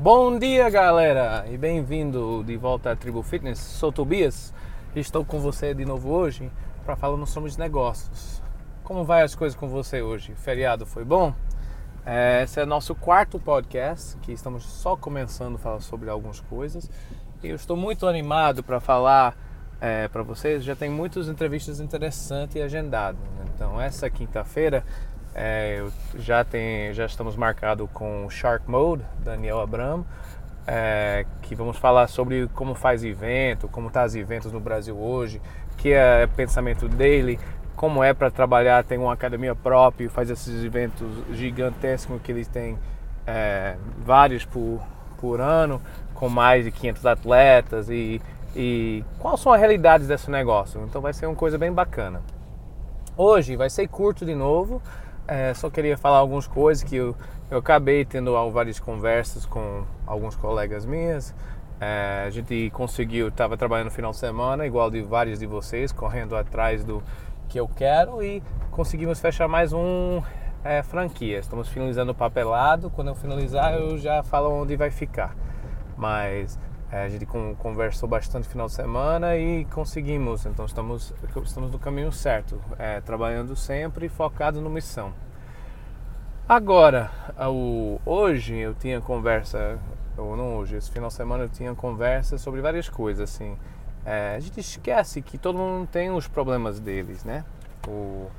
Bom dia, galera, e bem-vindo de volta à Tribo Fitness. Sou Tobias e estou com você de novo hoje para falar sobre negócios. Como vai as coisas com você hoje? Feriado foi bom? É, esse é nosso quarto podcast, que estamos só começando a falar sobre algumas coisas. E eu estou muito animado para falar é, para vocês. Já tem muitas entrevistas interessantes e agendadas. Então, essa quinta-feira é, já, tem, já estamos marcados com Shark Mode, Daniel Abram, é, que vamos falar sobre como faz evento, como tá os eventos no Brasil hoje, que é pensamento dele, como é para trabalhar, tem uma academia própria, faz esses eventos gigantescos que eles têm é, vários por, por ano, com mais de 500 atletas e, e quais são as realidades desse negócio. Então vai ser uma coisa bem bacana. Hoje vai ser curto de novo, é, só queria falar algumas coisas que eu, eu acabei tendo várias conversas com alguns colegas minhas. É, a gente conseguiu, estava trabalhando no final de semana, igual de vários de vocês, correndo atrás do que eu quero e conseguimos fechar mais um é, franquia. Estamos finalizando o papelado. Quando eu finalizar, eu já falo onde vai ficar. Mas é, a gente conversou bastante no final de semana e conseguimos, então estamos, estamos no caminho certo, é, trabalhando sempre focado no missão. Agora, o, hoje eu tinha conversa, ou não hoje, esse final de semana eu tinha conversa sobre várias coisas, assim. É, a gente esquece que todo mundo tem os problemas deles, né? O,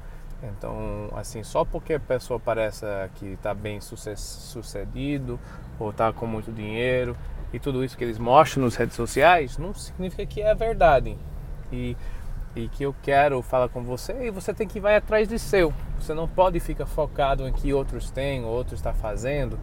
então, assim, só porque a pessoa parece que está bem sucedido ou está com muito dinheiro, e tudo isso que eles mostram nas redes sociais não significa que é verdade. E, e que eu quero falar com você e você tem que ir vai atrás de seu. Você não pode ficar focado em que outros têm, ou outros está fazendo,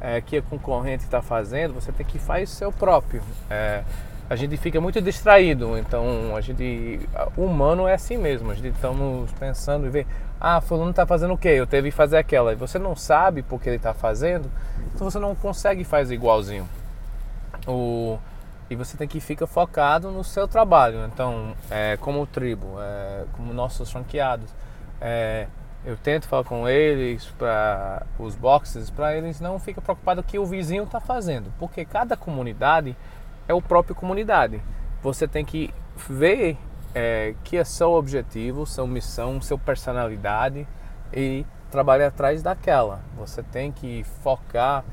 é, que a concorrente está fazendo. Você tem que fazer o seu próprio. É, a gente fica muito distraído, então a gente, o humano é assim mesmo. A gente estamos pensando e ver, ah, fulano está fazendo o quê? Eu teve que fazer aquela. E você não sabe porque ele está fazendo, então você não consegue fazer igualzinho. O, e você tem que ficar focado no seu trabalho. Então, é, como tribo, é, como nossos franqueados, é, eu tento falar com eles para os boxes, para eles não ficar preocupados o que o vizinho está fazendo, porque cada comunidade é o próprio comunidade. Você tem que ver é, que é seu objetivo, sua missão, sua personalidade e trabalhar atrás daquela. Você tem que focar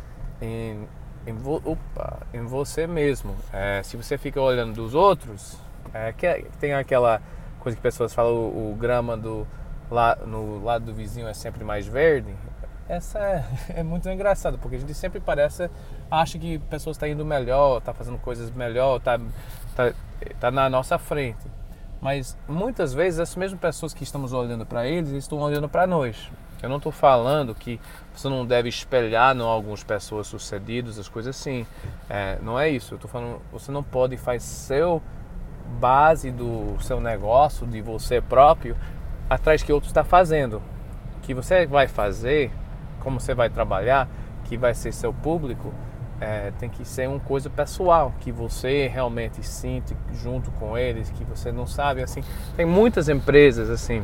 em em, vo, opa, em você mesmo. É, se você fica olhando dos outros, é, que, é, tem aquela coisa que pessoas falam, o, o grama do, lá, no lado do vizinho é sempre mais verde. Essa é, é muito engraçado, porque a gente sempre parece, acha que pessoas estão tá indo melhor, está fazendo coisas melhor, está tá, tá na nossa frente. Mas muitas vezes essas mesmas pessoas que estamos olhando para eles estão olhando para nós. Eu não estou falando que você não deve espelhar em algumas pessoas sucedidas, as coisas assim. É, não é isso. Eu estou falando, você não pode fazer seu base do seu negócio, de você próprio, atrás que outro está fazendo. Que você vai fazer, como você vai trabalhar, que vai ser seu público, é, tem que ser uma coisa pessoal, que você realmente sente junto com eles, que você não sabe, assim. Tem muitas empresas, assim,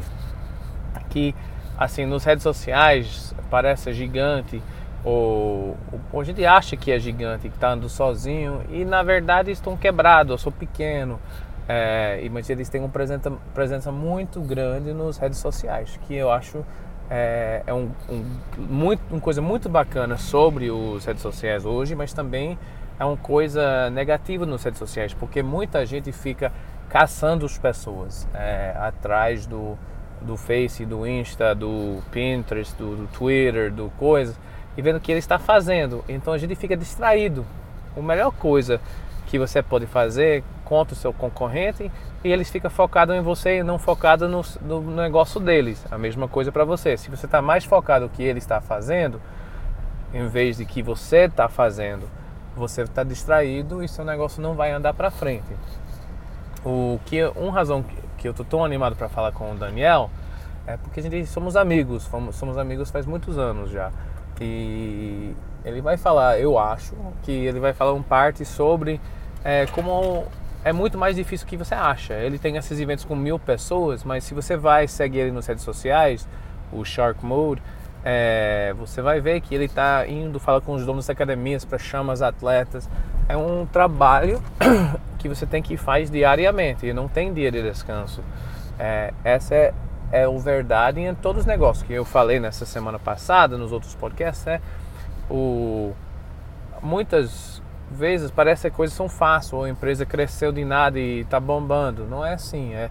que assim, nas redes sociais parece gigante, ou, ou a gente acha que é gigante, que está andando sozinho, e na verdade estão quebrados, eu sou pequeno. É, mas eles têm uma presença, presença muito grande nas redes sociais, que eu acho é, é um, um, muito, uma coisa muito bacana sobre as redes sociais hoje, mas também é uma coisa negativa nas redes sociais, porque muita gente fica caçando as pessoas é, atrás do, do Face, do Insta, do Pinterest, do, do Twitter, do coisa, e vendo o que ele está fazendo. Então a gente fica distraído. A melhor coisa que você pode fazer contra o seu concorrente e eles ficam focados em você e não focados no, no, negócio deles. A mesma coisa para você. Se você está mais focado no que ele está fazendo, em vez de que você está fazendo, você está distraído e seu negócio não vai andar para frente. O que uma razão que eu tô tão animado para falar com o Daniel é porque a gente somos amigos, somos, somos amigos faz muitos anos já. E ele vai falar, eu acho, que ele vai falar um parte sobre é, como é muito mais difícil do que você acha. Ele tem esses eventos com mil pessoas, mas se você vai seguir ele nas redes sociais, o Shark Mode, é, você vai ver que ele está indo falar com os donos das academias para chamar os atletas. É um trabalho que você tem que fazer diariamente e não tem dia de descanso. É, essa é, é o verdade em todos os negócios que eu falei nessa semana passada, nos outros podcasts. É o, muitas vezes parece que coisas são fáceis, ou a empresa cresceu de nada e está bombando. Não é assim. É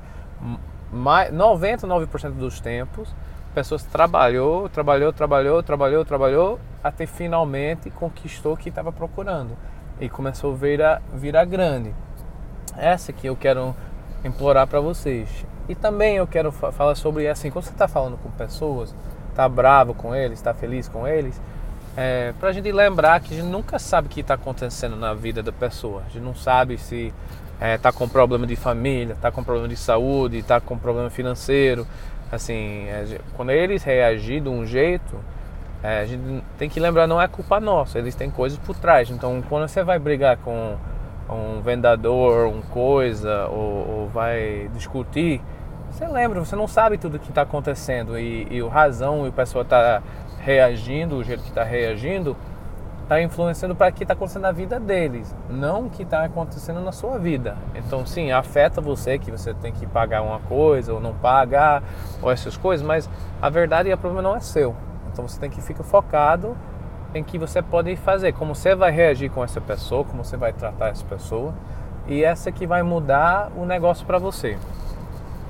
99% dos tempos pessoas trabalhou, trabalhou, trabalhou, trabalhou, trabalhou, até finalmente conquistou o que estava procurando e começou a virar, virar grande. Essa que eu quero implorar para vocês. E também eu quero falar sobre assim, quando você está falando com pessoas, está bravo com eles, está feliz com eles, é, para a gente lembrar que a gente nunca sabe o que está acontecendo na vida da pessoa. A gente não sabe se está é, tá com problema de família, está com problema de saúde, está com problema financeiro, assim, é, quando eles reagir de um jeito, é, a gente tem que lembrar, não é culpa nossa, eles têm coisas por trás. Então, quando você vai brigar com um vendedor, um coisa, ou, ou vai discutir, você lembra, você não sabe tudo o que está acontecendo e, e o razão e o pessoal está reagindo, o jeito que está reagindo, está influenciando para o que está acontecendo na vida deles, não o que está acontecendo na sua vida. Então, sim, afeta você que você tem que pagar uma coisa ou não pagar, ou essas coisas, mas a verdade e o problema não é seu. Então, você tem que ficar focado em que você pode fazer, como você vai reagir com essa pessoa, como você vai tratar essa pessoa, e essa que vai mudar o negócio para você.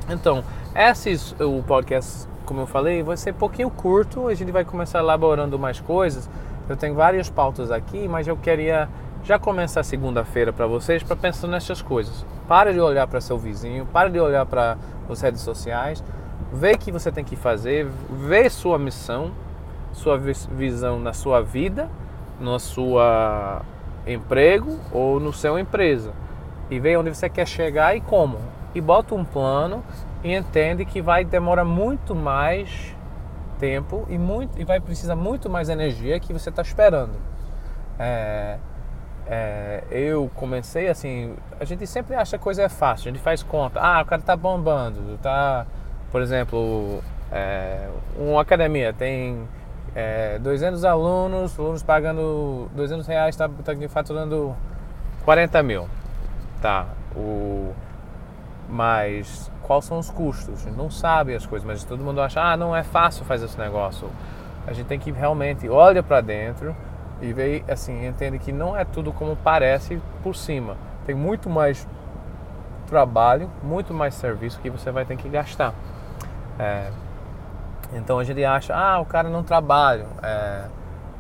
Então, esse o podcast, como eu falei, vai ser um pouquinho curto, a gente vai começar elaborando mais coisas eu tenho várias pautas aqui, mas eu queria já começar segunda-feira para vocês para pensar nessas coisas. Para de olhar para seu vizinho, para de olhar para as redes sociais, vê o que você tem que fazer, vê sua missão, sua visão na sua vida, no seu emprego ou no seu empresa e vê onde você quer chegar e como. E bota um plano e entende que vai demorar muito mais tempo e, muito, e vai precisar muito mais energia que você está esperando. É, é, eu comecei assim, a gente sempre acha que coisa é fácil, a gente faz conta, ah, o cara está bombando, tá, por exemplo, é, uma academia tem é, 200 alunos, alunos pagando 200 reais, está tá faturando 40 mil, tá, o, mas quais são os custos. A gente não sabe as coisas, mas todo mundo acha, ah, não é fácil fazer esse negócio. A gente tem que realmente olha para dentro e ver, assim, entende que não é tudo como parece por cima. Tem muito mais trabalho, muito mais serviço que você vai ter que gastar. É, então a gente acha, ah, o cara não trabalha, é,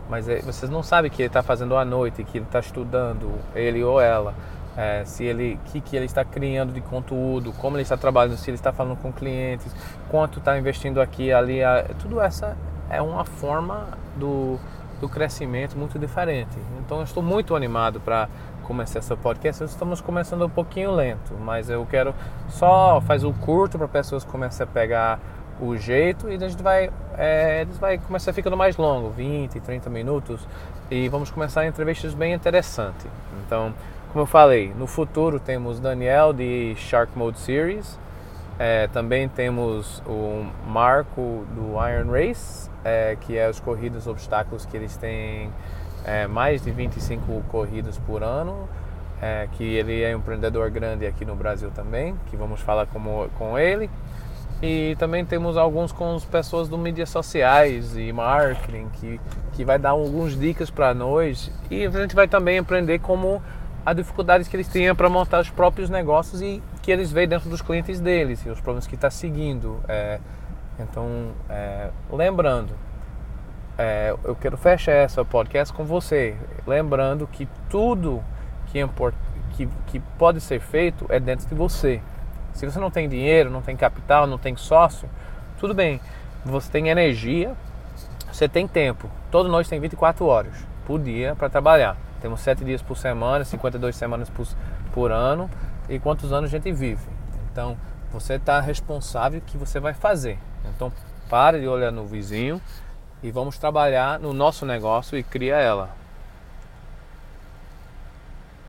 mas é, vocês não sabem que ele está fazendo à noite, que ele está estudando, ele ou ela é, se ele, que que ele está criando de conteúdo, como ele está trabalhando, se ele está falando com clientes, quanto está investindo aqui, ali, tudo essa é uma forma do, do crescimento muito diferente. Então eu estou muito animado para começar essa podcast. Estamos começando um pouquinho lento, mas eu quero só fazer o curto para pessoas começarem a pegar o jeito e a gente vai, é, vai começar ficando mais longo, 20, 30 minutos e vamos começar entrevistas bem interessantes. Então como eu falei, no futuro temos Daniel de Shark Mode Series, é, também temos o Marco do Iron Race, é, que é os corridas obstáculos que eles têm é, mais de 25 corridas por ano, é, que ele é um empreendedor grande aqui no Brasil também, que vamos falar com, com ele. E também temos alguns com as pessoas do mídias sociais e marketing, que, que vai dar algumas dicas para nós. E a gente vai também aprender como as dificuldades que eles tinham para montar os próprios negócios e que eles veem dentro dos clientes deles e os problemas que está seguindo. É, então, é, lembrando, é, eu quero fechar essa podcast com você, lembrando que tudo que, é import, que, que pode ser feito é dentro de você. Se você não tem dinheiro, não tem capital, não tem sócio, tudo bem. Você tem energia, você tem tempo. Todos nós temos 24 horas por dia para trabalhar. Temos sete dias por semana, 52 semanas por, por ano e quantos anos a gente vive. Então, você está responsável que você vai fazer. Então, pare de olhar no vizinho e vamos trabalhar no nosso negócio e cria ela.